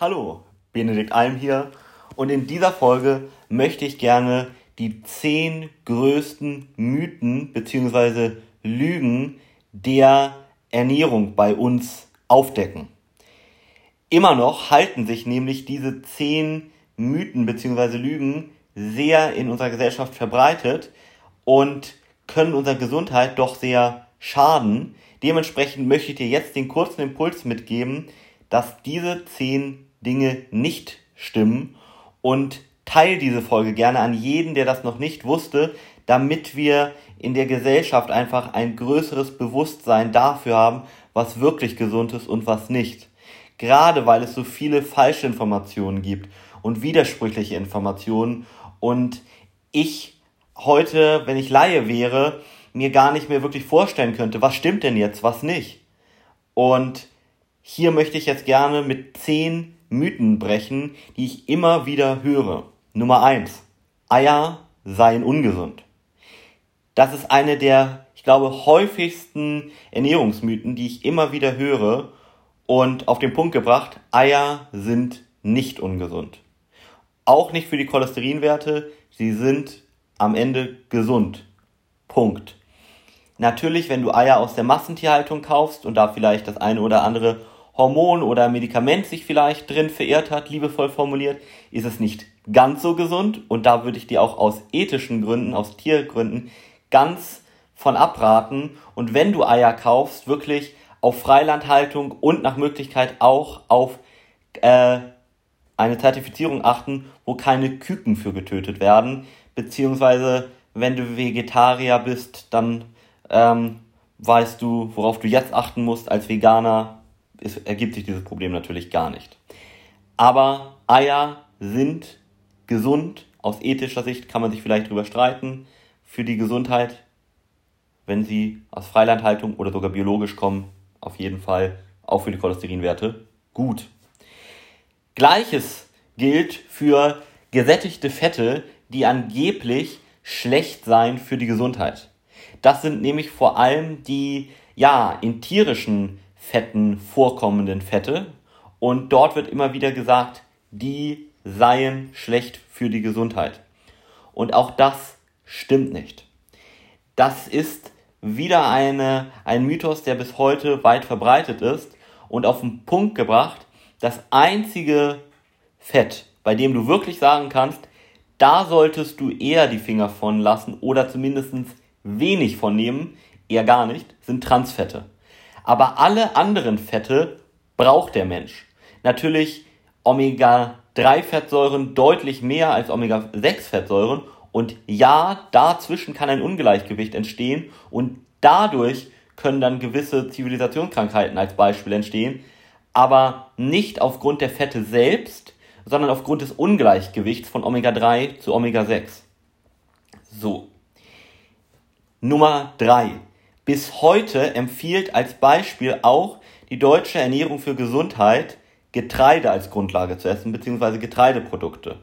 Hallo, Benedikt Alm hier und in dieser Folge möchte ich gerne die zehn größten Mythen bzw. Lügen der Ernährung bei uns aufdecken. Immer noch halten sich nämlich diese zehn Mythen bzw. Lügen sehr in unserer Gesellschaft verbreitet und können unserer Gesundheit doch sehr schaden. Dementsprechend möchte ich dir jetzt den kurzen Impuls mitgeben, dass diese zehn Dinge nicht stimmen und teile diese Folge gerne an jeden, der das noch nicht wusste, damit wir in der Gesellschaft einfach ein größeres Bewusstsein dafür haben, was wirklich gesund ist und was nicht. Gerade weil es so viele falsche Informationen gibt und widersprüchliche Informationen und ich heute, wenn ich Laie wäre, mir gar nicht mehr wirklich vorstellen könnte, was stimmt denn jetzt, was nicht. Und hier möchte ich jetzt gerne mit zehn Mythen brechen, die ich immer wieder höre. Nummer eins: Eier seien ungesund. Das ist eine der, ich glaube, häufigsten Ernährungsmythen, die ich immer wieder höre und auf den Punkt gebracht, Eier sind nicht ungesund. Auch nicht für die Cholesterinwerte, sie sind am Ende gesund. Punkt. Natürlich, wenn du Eier aus der Massentierhaltung kaufst und da vielleicht das eine oder andere Hormon oder Medikament sich vielleicht drin verirrt hat, liebevoll formuliert, ist es nicht ganz so gesund. Und da würde ich dir auch aus ethischen Gründen, aus Tiergründen ganz von abraten. Und wenn du Eier kaufst, wirklich auf Freilandhaltung und nach Möglichkeit auch auf äh, eine Zertifizierung achten, wo keine Küken für getötet werden, beziehungsweise wenn du Vegetarier bist, dann ähm, weißt du, worauf du jetzt achten musst als Veganer, es ergibt sich dieses Problem natürlich gar nicht. Aber Eier sind gesund. Aus ethischer Sicht kann man sich vielleicht darüber streiten. Für die Gesundheit, wenn sie aus Freilandhaltung oder sogar biologisch kommen, auf jeden Fall auch für die Cholesterinwerte gut. Gleiches gilt für gesättigte Fette, die angeblich schlecht seien für die Gesundheit. Das sind nämlich vor allem die ja in tierischen Fetten vorkommenden Fette. Und dort wird immer wieder gesagt, die seien schlecht für die Gesundheit. Und auch das stimmt nicht. Das ist wieder eine, ein Mythos, der bis heute weit verbreitet ist und auf den Punkt gebracht, das einzige Fett, bei dem du wirklich sagen kannst, da solltest du eher die Finger von lassen oder zumindest wenig von nehmen, eher gar nicht, sind Transfette. Aber alle anderen Fette braucht der Mensch. Natürlich Omega-3-Fettsäuren deutlich mehr als Omega-6-Fettsäuren. Und ja, dazwischen kann ein Ungleichgewicht entstehen und dadurch können dann gewisse Zivilisationskrankheiten als Beispiel entstehen, aber nicht aufgrund der Fette selbst, sondern aufgrund des Ungleichgewichts von Omega-3 zu Omega-6. So. Nummer 3. Bis heute empfiehlt als Beispiel auch die Deutsche Ernährung für Gesundheit Getreide als Grundlage zu essen, beziehungsweise Getreideprodukte.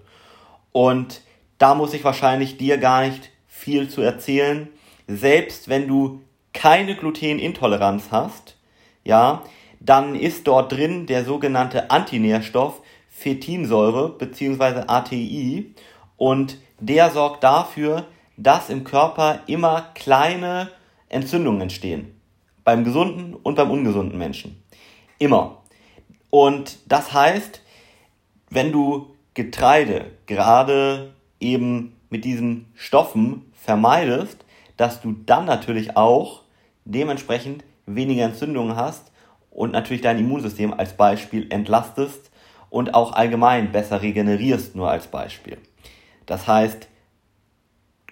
Und da muss ich wahrscheinlich dir gar nicht viel zu erzählen. Selbst wenn du keine Glutenintoleranz hast, ja, dann ist dort drin der sogenannte Antinährstoff Fetinsäure beziehungsweise ATI und der sorgt dafür, dass im Körper immer kleine Entzündungen entstehen. Beim gesunden und beim ungesunden Menschen. Immer. Und das heißt, wenn du Getreide gerade eben mit diesen Stoffen vermeidest, dass du dann natürlich auch dementsprechend weniger Entzündungen hast und natürlich dein Immunsystem als Beispiel entlastest und auch allgemein besser regenerierst, nur als Beispiel. Das heißt,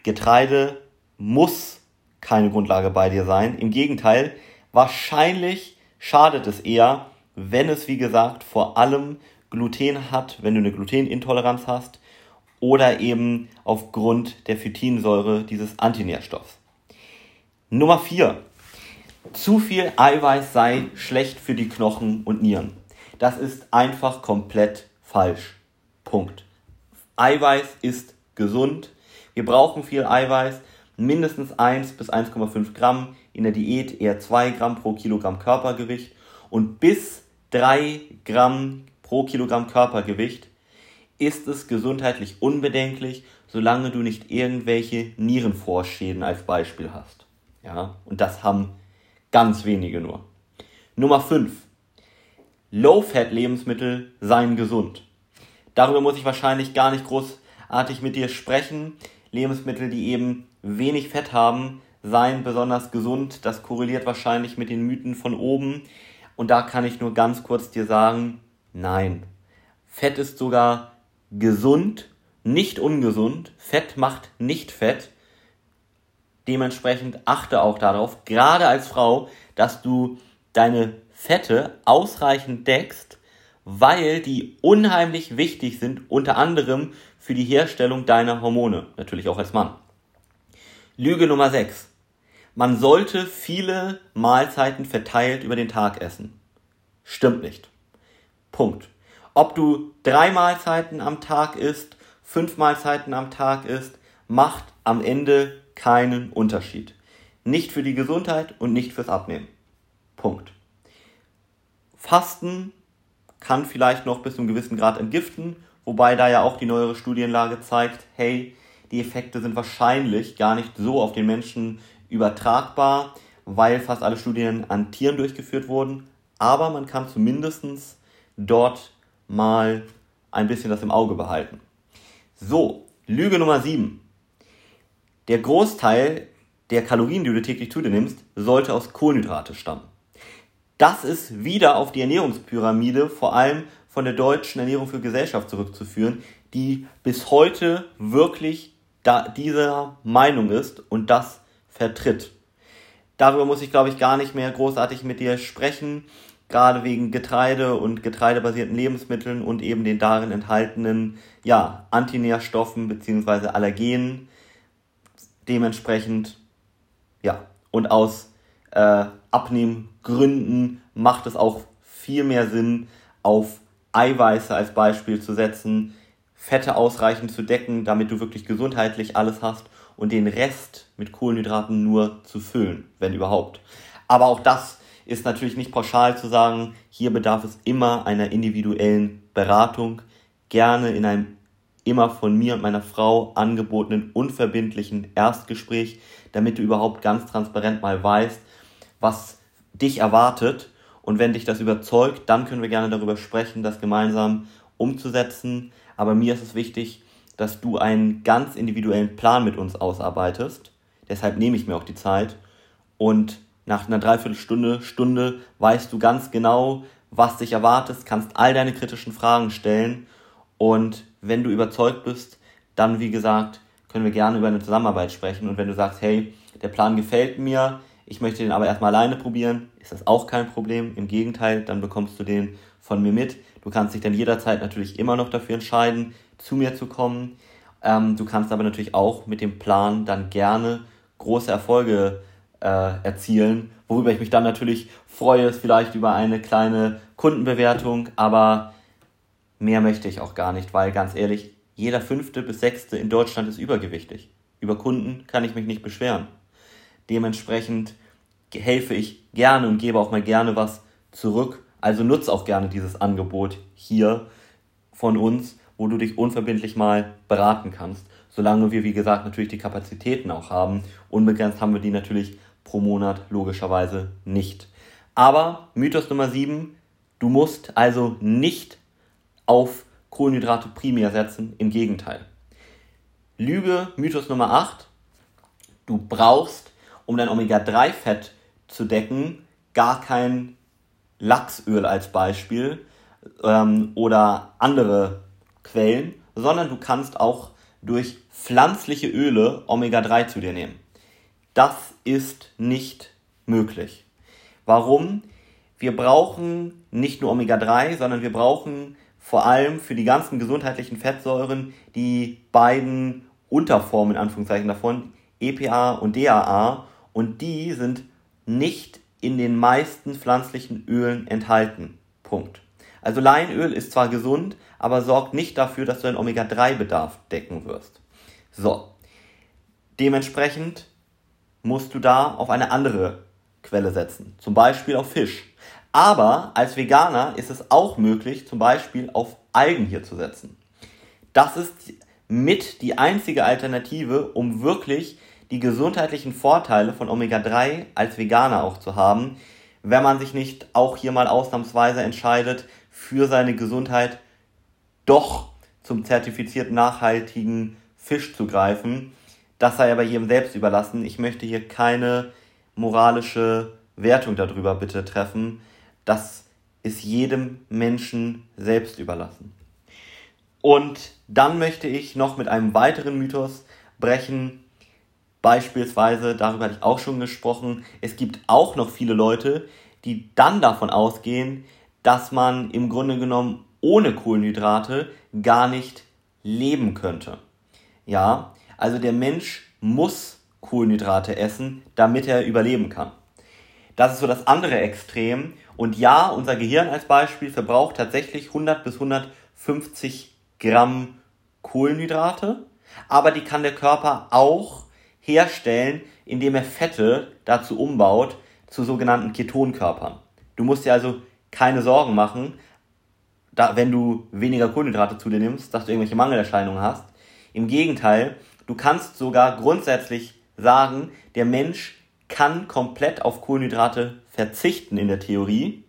Getreide muss keine Grundlage bei dir sein. Im Gegenteil, wahrscheinlich schadet es eher, wenn es, wie gesagt, vor allem Gluten hat, wenn du eine Glutenintoleranz hast oder eben aufgrund der Phytinsäure dieses Antinährstoffs. Nummer 4. Zu viel Eiweiß sei schlecht für die Knochen und Nieren. Das ist einfach komplett falsch. Punkt. Eiweiß ist gesund. Wir brauchen viel Eiweiß mindestens 1 bis 1,5 Gramm, in der Diät eher 2 Gramm pro Kilogramm Körpergewicht und bis 3 Gramm pro Kilogramm Körpergewicht ist es gesundheitlich unbedenklich, solange du nicht irgendwelche Nierenvorschäden als Beispiel hast. Ja, und das haben ganz wenige nur. Nummer 5. Low-Fat-Lebensmittel seien gesund. Darüber muss ich wahrscheinlich gar nicht großartig mit dir sprechen. Lebensmittel, die eben wenig Fett haben, seien besonders gesund. Das korreliert wahrscheinlich mit den Mythen von oben. Und da kann ich nur ganz kurz dir sagen, nein. Fett ist sogar gesund, nicht ungesund. Fett macht nicht Fett. Dementsprechend achte auch darauf, gerade als Frau, dass du deine Fette ausreichend deckst, weil die unheimlich wichtig sind, unter anderem für die Herstellung deiner Hormone, natürlich auch als Mann. Lüge Nummer 6. Man sollte viele Mahlzeiten verteilt über den Tag essen. Stimmt nicht. Punkt. Ob du drei Mahlzeiten am Tag isst, fünf Mahlzeiten am Tag isst, macht am Ende keinen Unterschied. Nicht für die Gesundheit und nicht fürs Abnehmen. Punkt. Fasten kann vielleicht noch bis zu einem gewissen Grad entgiften, wobei da ja auch die neuere Studienlage zeigt, hey, die Effekte sind wahrscheinlich gar nicht so auf den Menschen übertragbar, weil fast alle Studien an Tieren durchgeführt wurden. Aber man kann zumindest dort mal ein bisschen das im Auge behalten. So, Lüge Nummer 7. Der Großteil der Kalorien, die du täglich zu dir nimmst, sollte aus Kohlenhydrate stammen. Das ist wieder auf die Ernährungspyramide, vor allem von der deutschen Ernährung für Gesellschaft zurückzuführen, die bis heute wirklich da dieser Meinung ist und das vertritt. Darüber muss ich, glaube ich, gar nicht mehr großartig mit dir sprechen gerade wegen Getreide und getreidebasierten Lebensmitteln und eben den darin enthaltenen ja, Antinährstoffen bzw. Allergenen. Dementsprechend, ja, und aus äh, Abnehmgründen macht es auch viel mehr Sinn, auf Eiweiße als Beispiel zu setzen, Fette ausreichend zu decken, damit du wirklich gesundheitlich alles hast und den Rest mit Kohlenhydraten nur zu füllen, wenn überhaupt. Aber auch das ist natürlich nicht pauschal zu sagen, hier bedarf es immer einer individuellen Beratung, gerne in einem immer von mir und meiner Frau angebotenen unverbindlichen Erstgespräch, damit du überhaupt ganz transparent mal weißt, was dich erwartet. Und wenn dich das überzeugt, dann können wir gerne darüber sprechen, das gemeinsam umzusetzen. Aber mir ist es wichtig, dass du einen ganz individuellen Plan mit uns ausarbeitest. Deshalb nehme ich mir auch die Zeit und nach einer Dreiviertelstunde, Stunde weißt du ganz genau, was dich erwartet, kannst all deine kritischen Fragen stellen und wenn du überzeugt bist, dann wie gesagt, können wir gerne über eine Zusammenarbeit sprechen und wenn du sagst, hey, der Plan gefällt mir, ich möchte den aber erstmal alleine probieren, ist das auch kein Problem. Im Gegenteil, dann bekommst du den von mir mit. Du kannst dich dann jederzeit natürlich immer noch dafür entscheiden, zu mir zu kommen. Ähm, du kannst aber natürlich auch mit dem Plan dann gerne große Erfolge äh, erzielen. Worüber ich mich dann natürlich freue, vielleicht über eine kleine Kundenbewertung, aber mehr möchte ich auch gar nicht, weil ganz ehrlich, jeder fünfte bis sechste in Deutschland ist übergewichtig. Über Kunden kann ich mich nicht beschweren. Dementsprechend helfe ich gerne und gebe auch mal gerne was zurück. Also nutze auch gerne dieses Angebot hier von uns, wo du dich unverbindlich mal beraten kannst. Solange wir, wie gesagt, natürlich die Kapazitäten auch haben. Unbegrenzt haben wir die natürlich pro Monat logischerweise nicht. Aber Mythos Nummer 7, du musst also nicht auf Kohlenhydrate primär setzen, im Gegenteil. Lüge Mythos Nummer 8, du brauchst, um dein Omega-3-Fett zu decken, gar kein Lachsöl als Beispiel ähm, oder andere Quellen, sondern du kannst auch durch pflanzliche Öle Omega-3 zu dir nehmen. Das ist nicht möglich. Warum? Wir brauchen nicht nur Omega-3, sondern wir brauchen vor allem für die ganzen gesundheitlichen Fettsäuren die beiden Unterformen in Anführungszeichen davon, EPA und DAA, und die sind nicht in den meisten pflanzlichen Ölen enthalten. Punkt. Also Leinöl ist zwar gesund, aber sorgt nicht dafür, dass du deinen Omega-3-Bedarf decken wirst. So. Dementsprechend musst du da auf eine andere Quelle setzen, zum Beispiel auf Fisch. Aber als Veganer ist es auch möglich, zum Beispiel auf Algen hier zu setzen. Das ist mit die einzige Alternative, um wirklich die gesundheitlichen Vorteile von Omega-3 als Veganer auch zu haben, wenn man sich nicht auch hier mal ausnahmsweise entscheidet, für seine Gesundheit doch zum zertifiziert nachhaltigen Fisch zu greifen. Das sei aber jedem selbst überlassen. Ich möchte hier keine moralische Wertung darüber bitte treffen. Das ist jedem Menschen selbst überlassen. Und dann möchte ich noch mit einem weiteren Mythos brechen. Beispielsweise, darüber hatte ich auch schon gesprochen, es gibt auch noch viele Leute, die dann davon ausgehen, dass man im Grunde genommen ohne Kohlenhydrate gar nicht leben könnte. Ja, also der Mensch muss Kohlenhydrate essen, damit er überleben kann. Das ist so das andere Extrem. Und ja, unser Gehirn als Beispiel verbraucht tatsächlich 100 bis 150 Gramm Kohlenhydrate, aber die kann der Körper auch herstellen, indem er Fette dazu umbaut zu sogenannten Ketonkörpern. Du musst dir also keine Sorgen machen, da, wenn du weniger Kohlenhydrate zu dir nimmst, dass du irgendwelche Mangelerscheinungen hast. Im Gegenteil, du kannst sogar grundsätzlich sagen, der Mensch kann komplett auf Kohlenhydrate verzichten in der Theorie.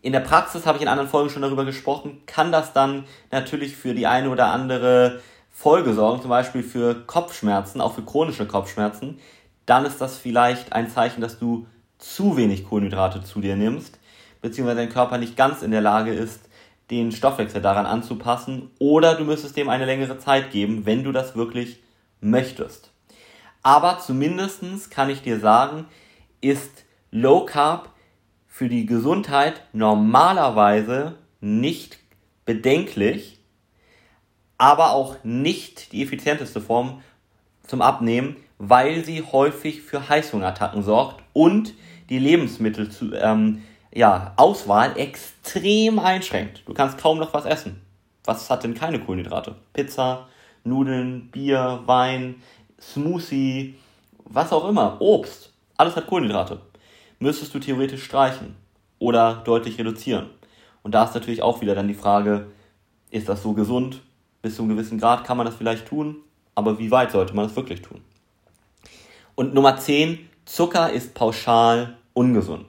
In der Praxis habe ich in anderen Folgen schon darüber gesprochen, kann das dann natürlich für die eine oder andere Folge sorgen, zum Beispiel für Kopfschmerzen, auch für chronische Kopfschmerzen. Dann ist das vielleicht ein Zeichen, dass du zu wenig Kohlenhydrate zu dir nimmst, beziehungsweise dein Körper nicht ganz in der Lage ist, den Stoffwechsel daran anzupassen, oder du müsstest dem eine längere Zeit geben, wenn du das wirklich möchtest. Aber zumindestens kann ich dir sagen, ist Low Carb für die Gesundheit normalerweise nicht bedenklich, aber auch nicht die effizienteste Form zum Abnehmen, weil sie häufig für Heißhungerattacken sorgt und die Lebensmittel zu, ähm, ja, Auswahl extrem einschränkt. Du kannst kaum noch was essen. Was hat denn keine Kohlenhydrate? Pizza, Nudeln, Bier, Wein, Smoothie, was auch immer, Obst. Alles hat Kohlenhydrate. Müsstest du theoretisch streichen oder deutlich reduzieren. Und da ist natürlich auch wieder dann die Frage, ist das so gesund? Bis zu einem gewissen Grad kann man das vielleicht tun, aber wie weit sollte man das wirklich tun? Und Nummer 10, Zucker ist pauschal ungesund.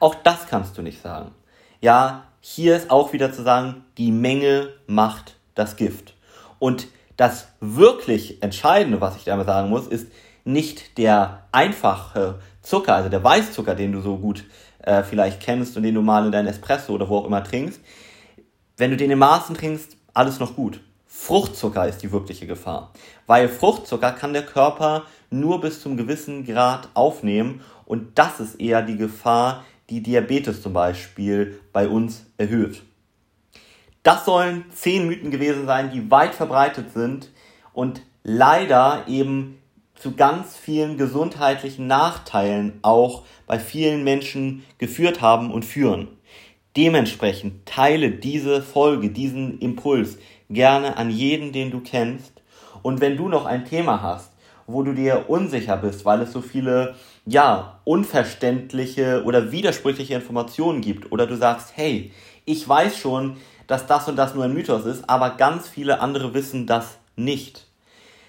Auch das kannst du nicht sagen. Ja, hier ist auch wieder zu sagen, die Menge macht das Gift. Und das wirklich Entscheidende, was ich damit sagen muss, ist nicht der einfache Zucker, also der Weißzucker, den du so gut äh, vielleicht kennst und den du mal in dein Espresso oder wo auch immer trinkst. Wenn du den in Maßen trinkst, alles noch gut. Fruchtzucker ist die wirkliche Gefahr. Weil Fruchtzucker kann der Körper nur bis zum gewissen Grad aufnehmen und das ist eher die Gefahr, die Diabetes zum Beispiel bei uns erhöht. Das sollen zehn Mythen gewesen sein, die weit verbreitet sind und leider eben zu ganz vielen gesundheitlichen Nachteilen auch bei vielen Menschen geführt haben und führen. Dementsprechend teile diese Folge, diesen Impuls gerne an jeden, den du kennst. Und wenn du noch ein Thema hast, wo du dir unsicher bist, weil es so viele, ja, unverständliche oder widersprüchliche Informationen gibt, oder du sagst, hey, ich weiß schon, dass das und das nur ein Mythos ist, aber ganz viele andere wissen das nicht.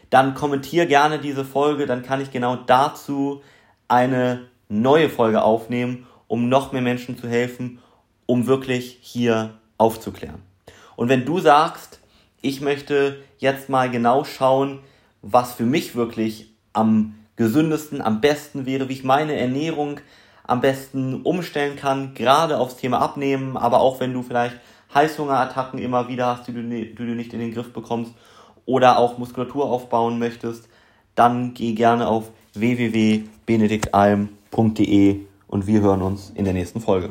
Dann kommentier gerne diese Folge, dann kann ich genau dazu eine neue Folge aufnehmen, um noch mehr Menschen zu helfen, um wirklich hier aufzuklären. Und wenn du sagst, ich möchte jetzt mal genau schauen, was für mich wirklich am gesündesten, am besten wäre, wie ich meine Ernährung am besten umstellen kann, gerade aufs Thema Abnehmen, aber auch wenn du vielleicht Heißhungerattacken immer wieder hast, die du, die du nicht in den Griff bekommst oder auch Muskulatur aufbauen möchtest, dann geh gerne auf www.benediktalm.de und wir hören uns in der nächsten Folge.